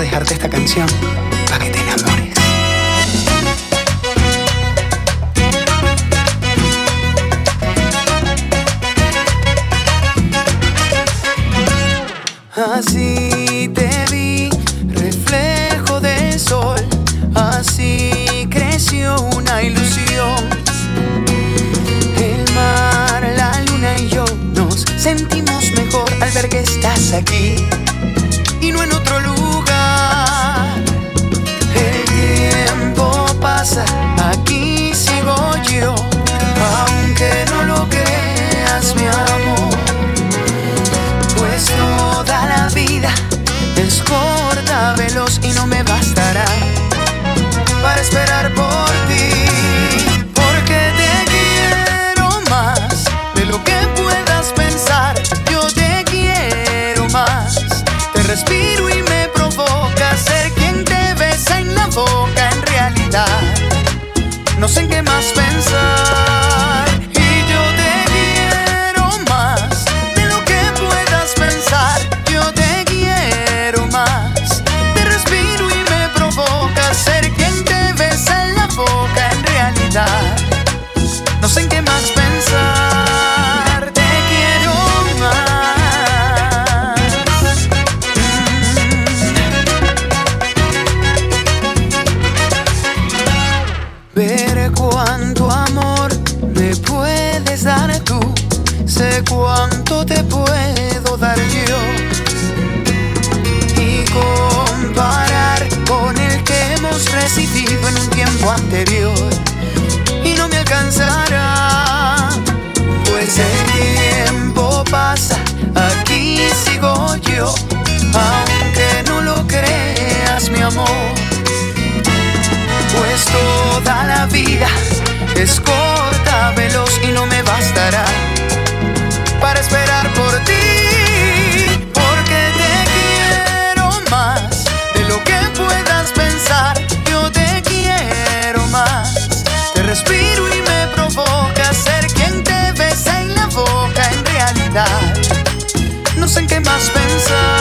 dejarte esta canción para que te enamores. Así te vi, reflejo del sol, así creció una ilusión. El mar, la luna y yo nos sentimos mejor al ver que estás aquí. alcanzará. Pues el tiempo pasa, aquí sigo yo, aunque no lo creas, mi amor. Pues toda la vida es corta, veloz y no me bastará para esperar por ti. Porque te quiero más de lo que puedas pensar. Yo te quiero más. Te respiro. No sé en qué más pensar.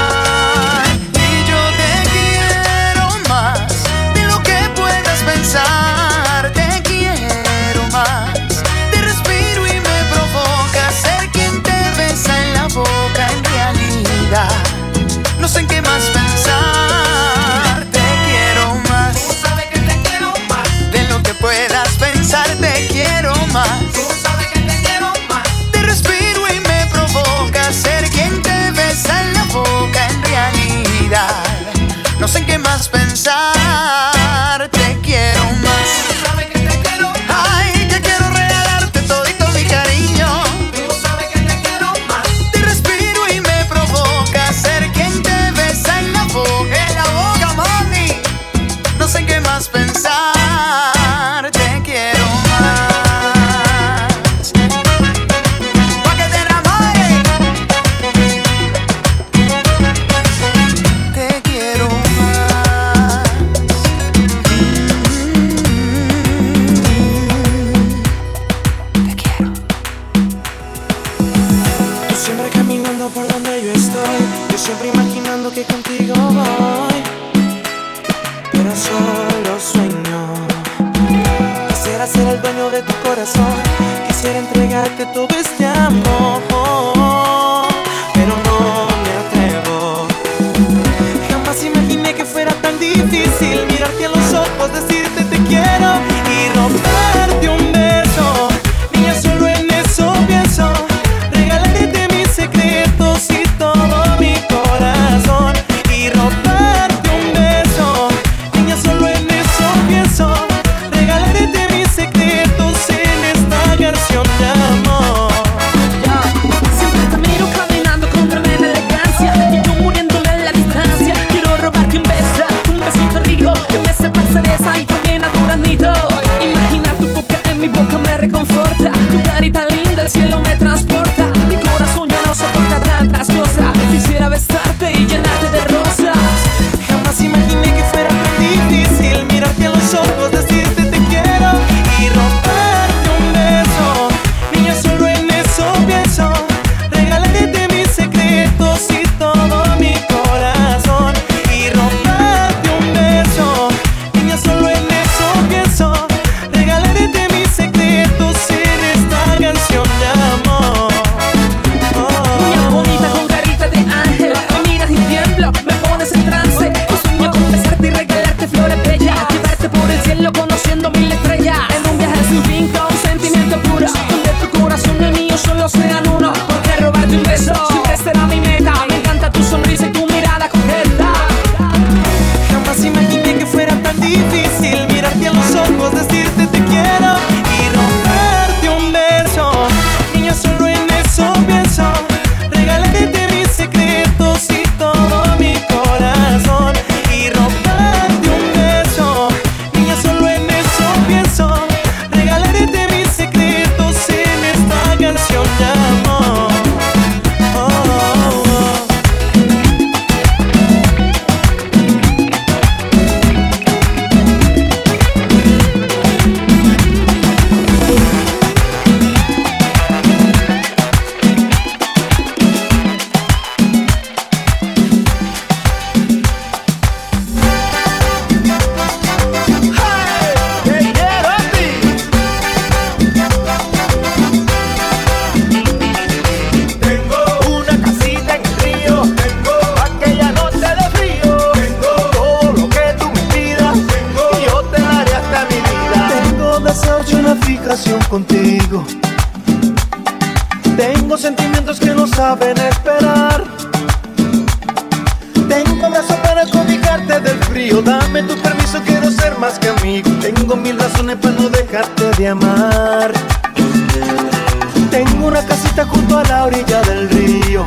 Tengo una casita junto a la orilla del río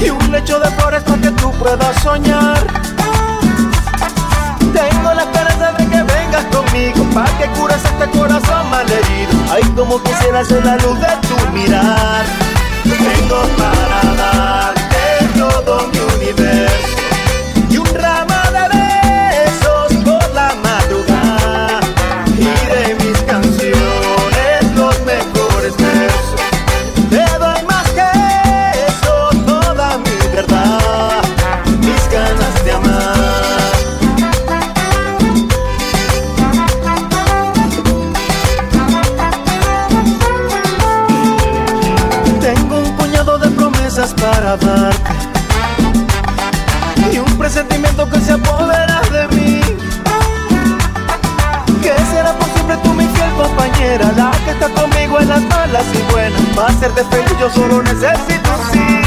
y un lecho de flores para que tú puedas soñar. Tengo la esperanza de que vengas conmigo para que cures este corazón malherido. Ay, como quisiera ser la luz de tu mirar. Tengo para darte todo mi universo. hacerte feliz, yo solo necesito.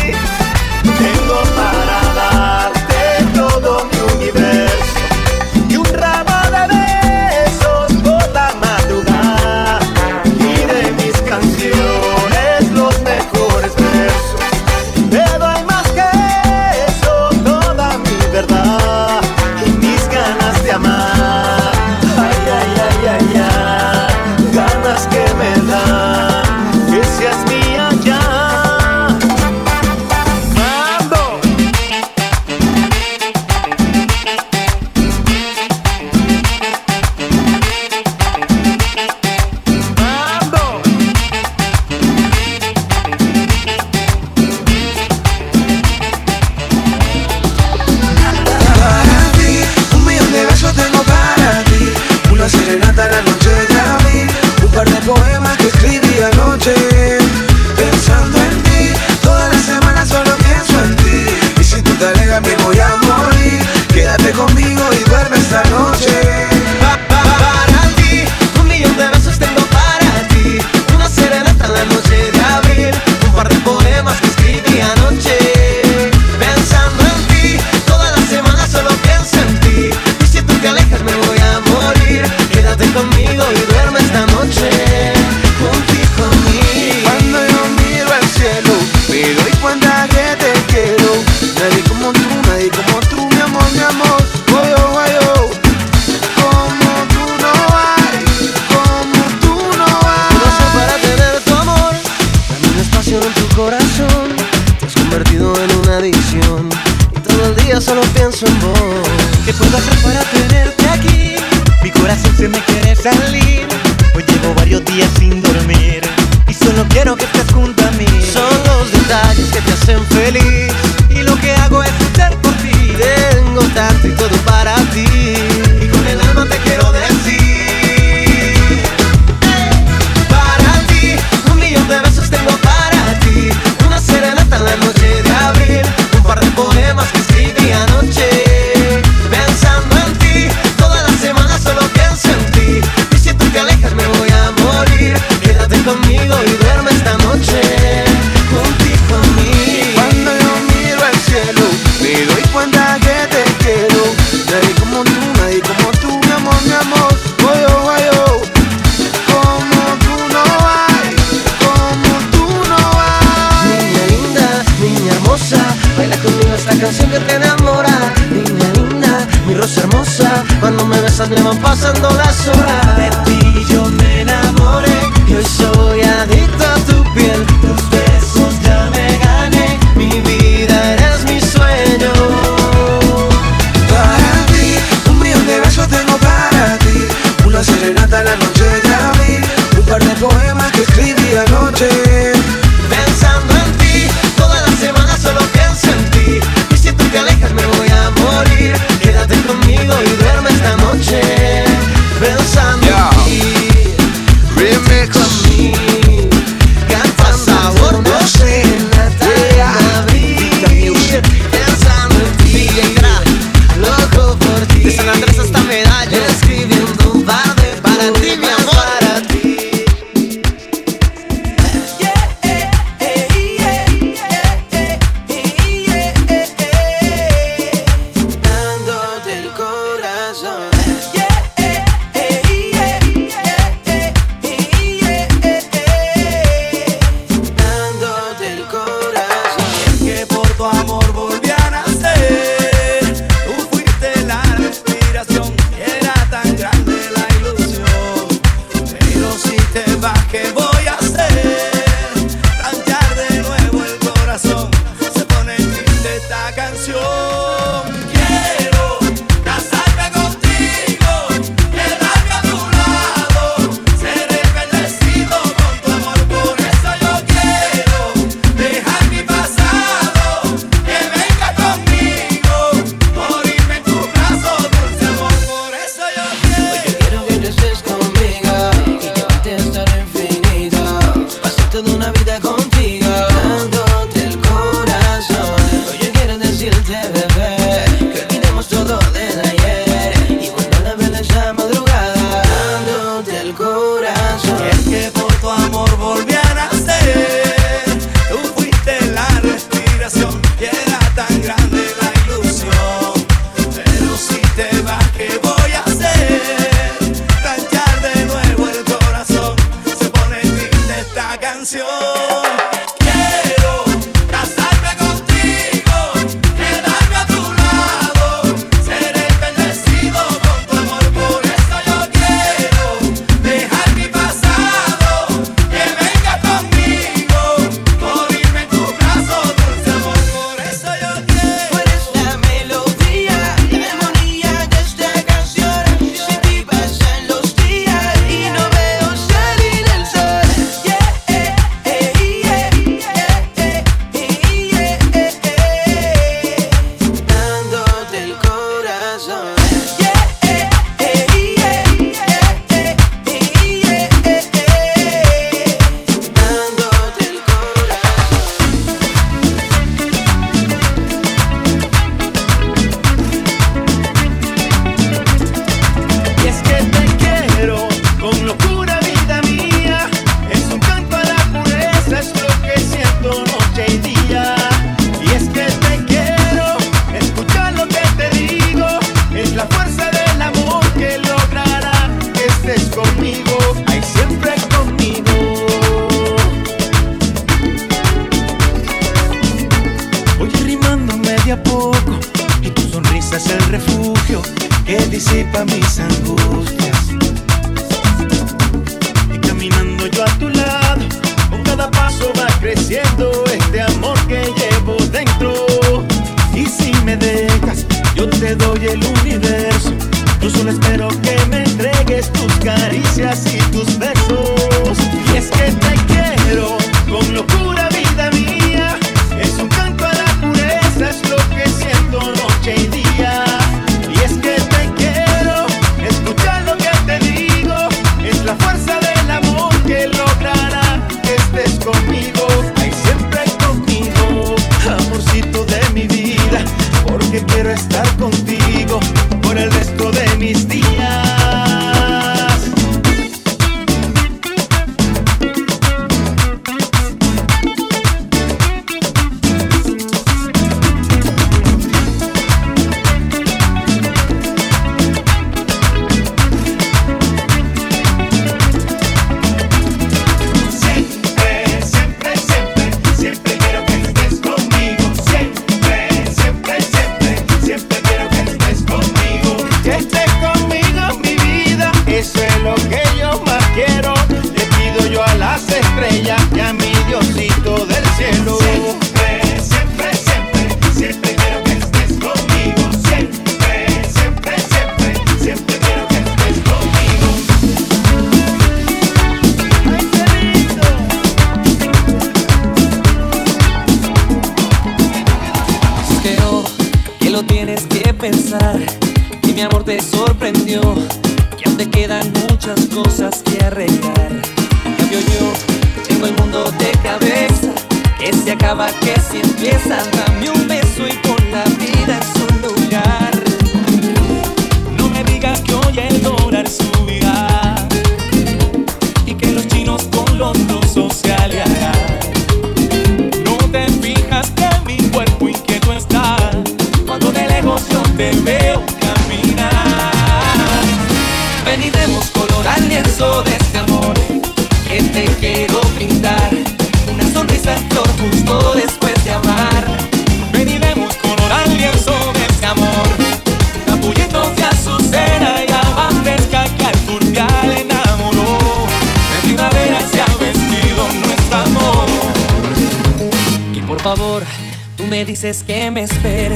dices que me espere,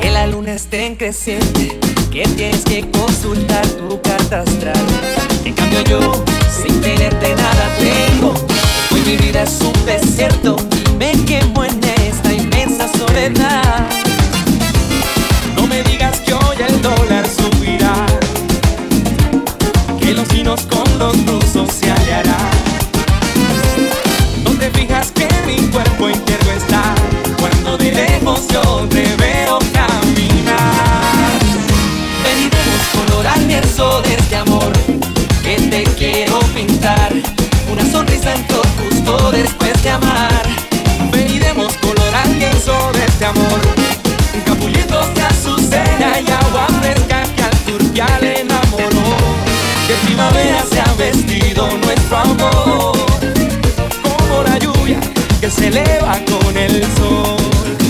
que la luna esté en creciente, que tienes que consultar tu carta astral. En cambio yo, sin tenerte nada tengo, hoy mi vida es un desierto y me quemo en esta inmensa soledad. No me digas que hoy el dólar subirá, que los chinos con los rusos se hallarán. yo te veo caminar. Ven y vemos color al verso de este amor que te quiero pintar. Una sonrisa en todo justo después de amar. Ven y demos color al verso de este amor. Capullitos de azucena y agua fresca que al turbial enamoró. De primavera se ha vestido nuestro amor. Como la lluvia que se eleva con el sol.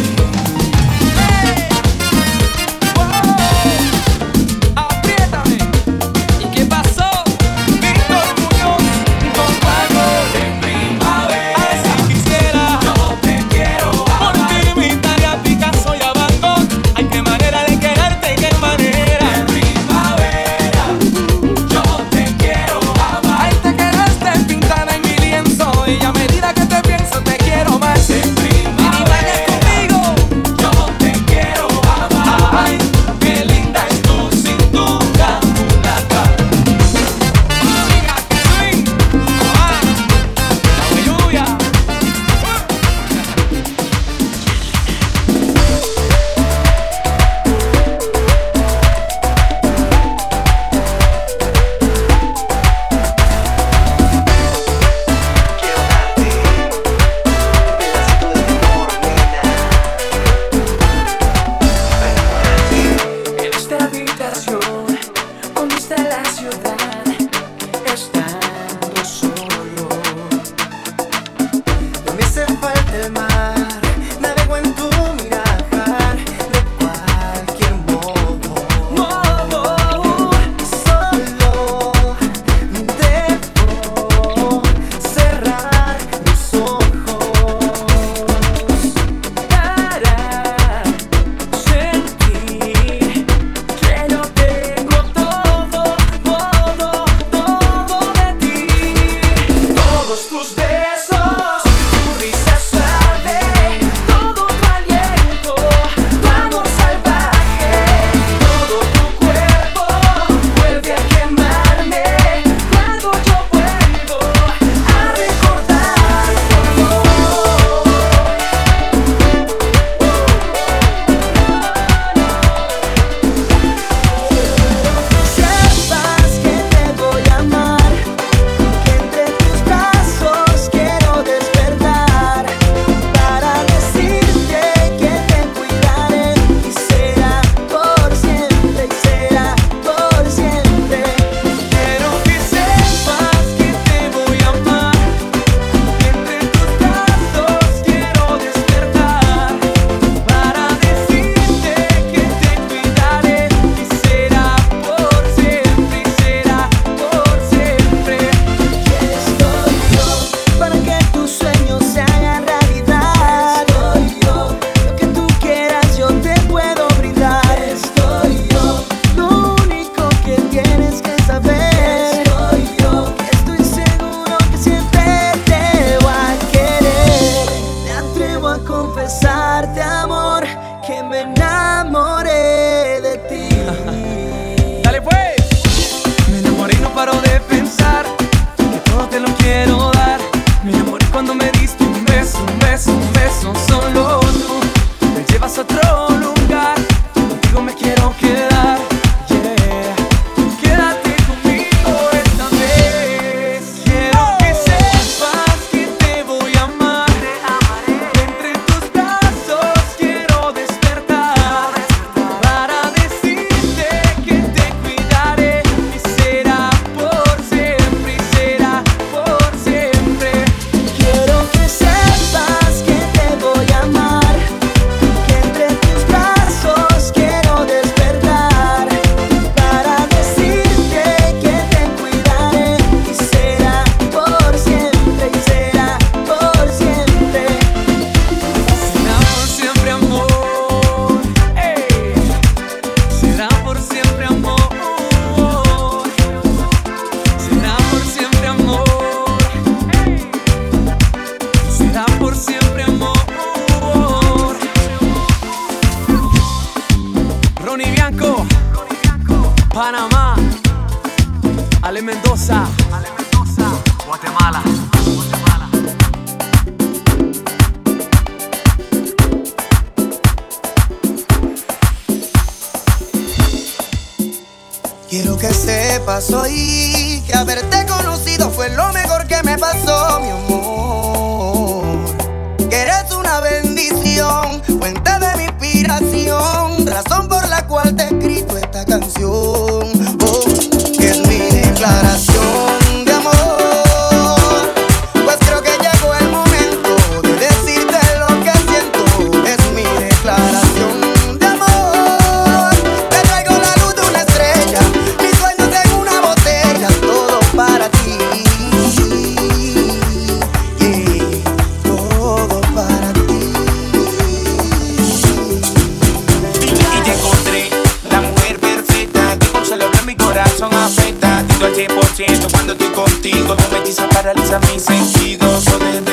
al 100% cuando estoy contigo. Me paraliza mis sentidos.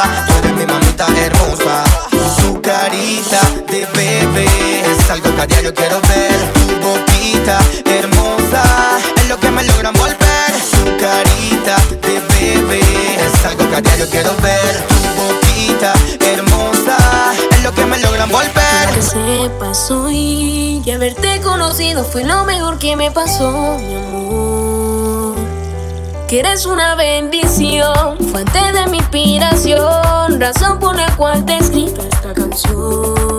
hermosa, tú eres mi mamita hermosa. Su carita de bebé es algo que a diario quiero ver. Tu boquita hermosa es lo que me logran volver. Su carita de bebé es algo que a diario quiero ver. Tu boquita hermosa es lo que me logran volver. Lo que sepas hoy que haberte conocido fue lo mejor que me pasó que eres una bendición, fuente de mi inspiración, razón por la cual te escrito esta canción.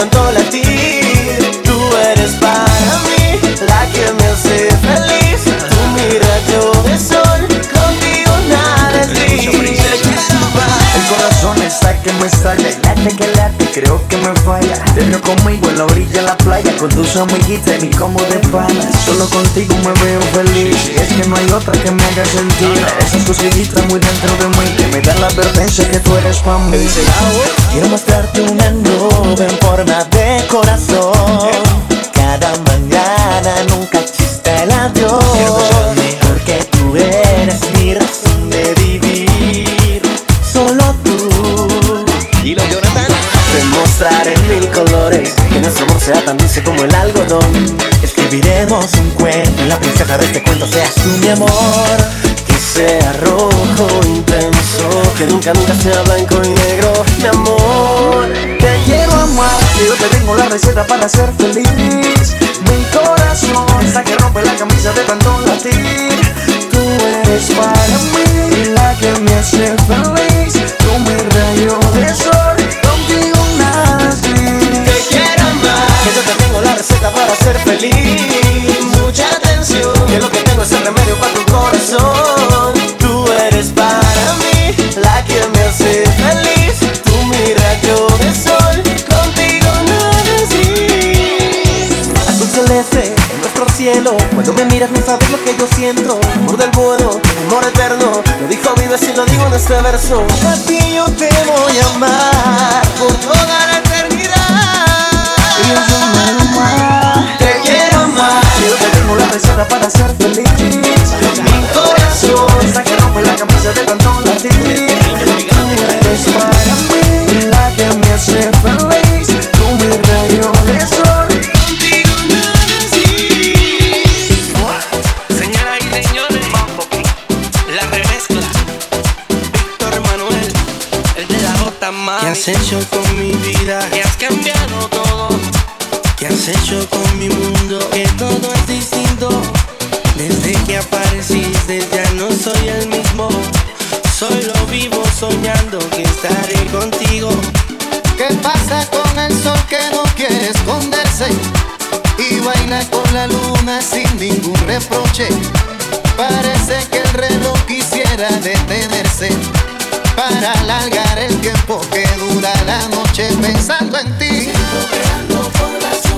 tanto latir me sale. Late que late, creo que me falla. Te veo conmigo en la orilla de la playa Con tus amiguitas y mi combo de pana. Solo contigo me veo feliz. Es que no hay otra que me haga sentir. Esas cosillitas muy dentro de mí Que me dan la advertencia que tú eres para mí. Quiero mostrarte una nube en forma de corazón. Cada mañana nunca chiste el adiós. Porque tú eres mostrar en mil colores Que nuestro amor sea tan dulce como el algodón. Escribiremos un cuento, y la princesa de este cuento seas tú mi amor. Que sea rojo intenso, que nunca nunca sea blanco y negro Mi amor, te quiero amar, yo te tengo la receta para ser feliz. Mi corazón, hasta que rompe la camisa de tanto latir. Tú eres para mí, la que me hace feliz, tú mi rayo Mucha atención, que lo que tengo es el remedio para tu corazón. Tú eres para mí la que me hace feliz. Tu rayo de sol, contigo nada es Azul en nuestro cielo. Cuando me miras no sabes lo que yo siento. Amor del vuelo, amor eterno. Lo dijo mi vecino, lo digo en este verso. A ti yo te voy a amar por toda la eternidad. Y receta para ser feliz. Mi corazón está que rompe la camisa de tanto latir. Tú eres para mí la que me hace feliz. Tú mi rayo de sol. Contigo nada así. Señoras y señores, la remezcla. Víctor Manuel, el de la J más. ¿Qué has hecho con mi vida? Has cambiado. ¿Qué has hecho con mi mundo? Que todo es distinto. Desde que apareciste ya no soy el mismo. Solo vivo soñando que estaré contigo. ¿Qué pasa con el sol que no quiere esconderse? Y baila con la luna sin ningún reproche. Parece que el reloj quisiera detenerse para alargar el tiempo que dura la noche pensando en ti.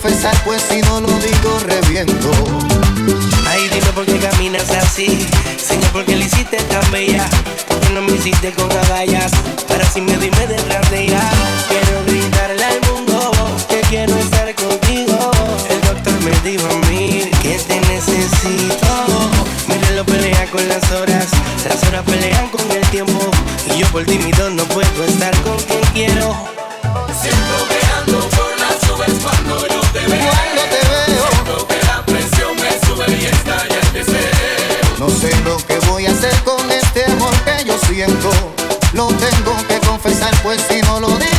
confesar, pues si no lo digo reviento. Ay, dime por qué caminas así. Señor, por qué lo hiciste tan bella. ¿Por qué no me hiciste con agallas? Para así me dime detrás de ella. Quiero gritarle al mundo que quiero estar contigo. El doctor me dijo a mí que te necesito. Mi reloj pelea con las horas, las horas pelean con el tiempo. Y yo por tímido no puedo estar con quien quiero. Cuando te veo, no sé lo que voy a hacer con este amor que yo siento. Lo tengo que confesar, pues si no lo digo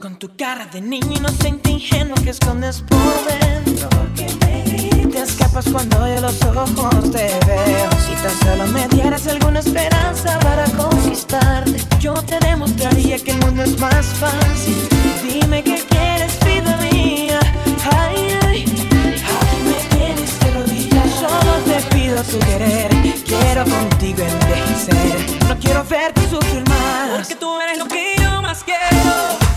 Con tu cara de niño inocente, ingenuo que escondes por dentro. Te escapas cuando yo los ojos te veo. Si tan solo me dieras alguna esperanza para conquistarte, yo te demostraría que el mundo es más fácil. Dime qué quieres, te pido tu querer. Quiero contigo envejecer. No quiero verte sufrir más. Porque tú eres lo que yo más quiero.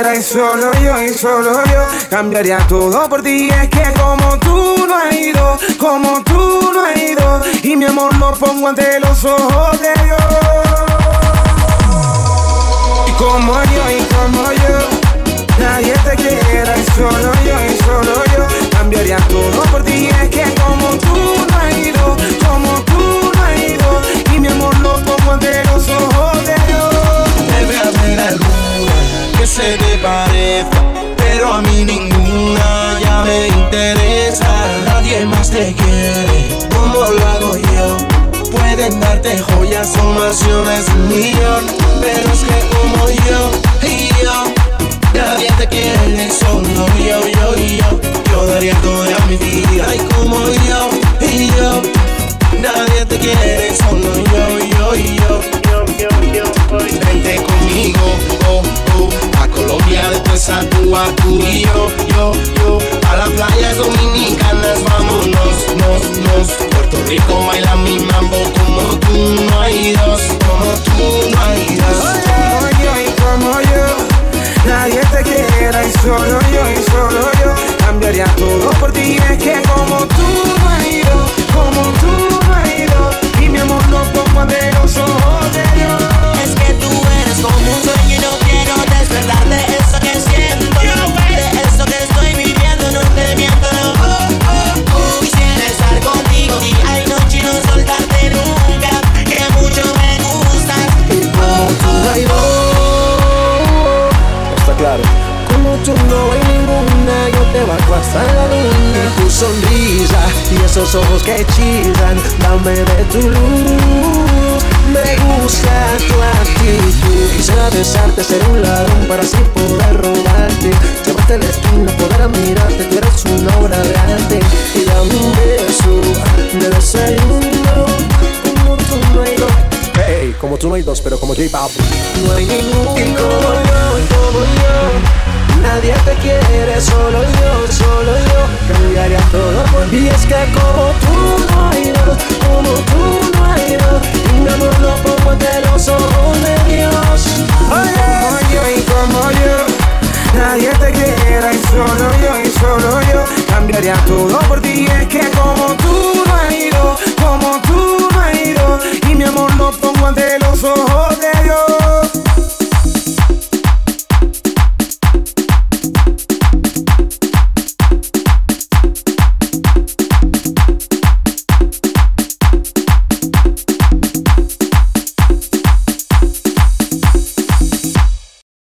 Te quiera y solo yo y solo yo cambiaría todo por ti. Es que como tú no has ido, como tú no has ido, y mi amor lo pongo ante los ojos de Dios. Y como yo y como yo, nadie te quiera y solo yo y solo yo cambiaría todo por ti. Es que como tú no has ido, como tú no has ido, y mi amor lo pongo ante los ojos que se te parezca, pero a mí ninguna ya me interesa. Nadie más te quiere como lo hago yo. Pueden darte joyas o mansiones un millón, pero es que como yo y yo, nadie te quiere, solo yo, yo y yo. Yo daría toda mi vida y como yo y yo, nadie te quiere, solo yo, yo y yo. Vente conmigo, oh, Colombia, después a Cuba, tú y yo, yo, yo, a las playas dominicanas, vámonos, nos, nos, Puerto Rico baila mi mambo como tú no hay dos, como tú no hay dos. Como yo y como yo, nadie te quiera y solo yo y solo yo cambiaría todo por ti. Es que como tú no has ido, como tú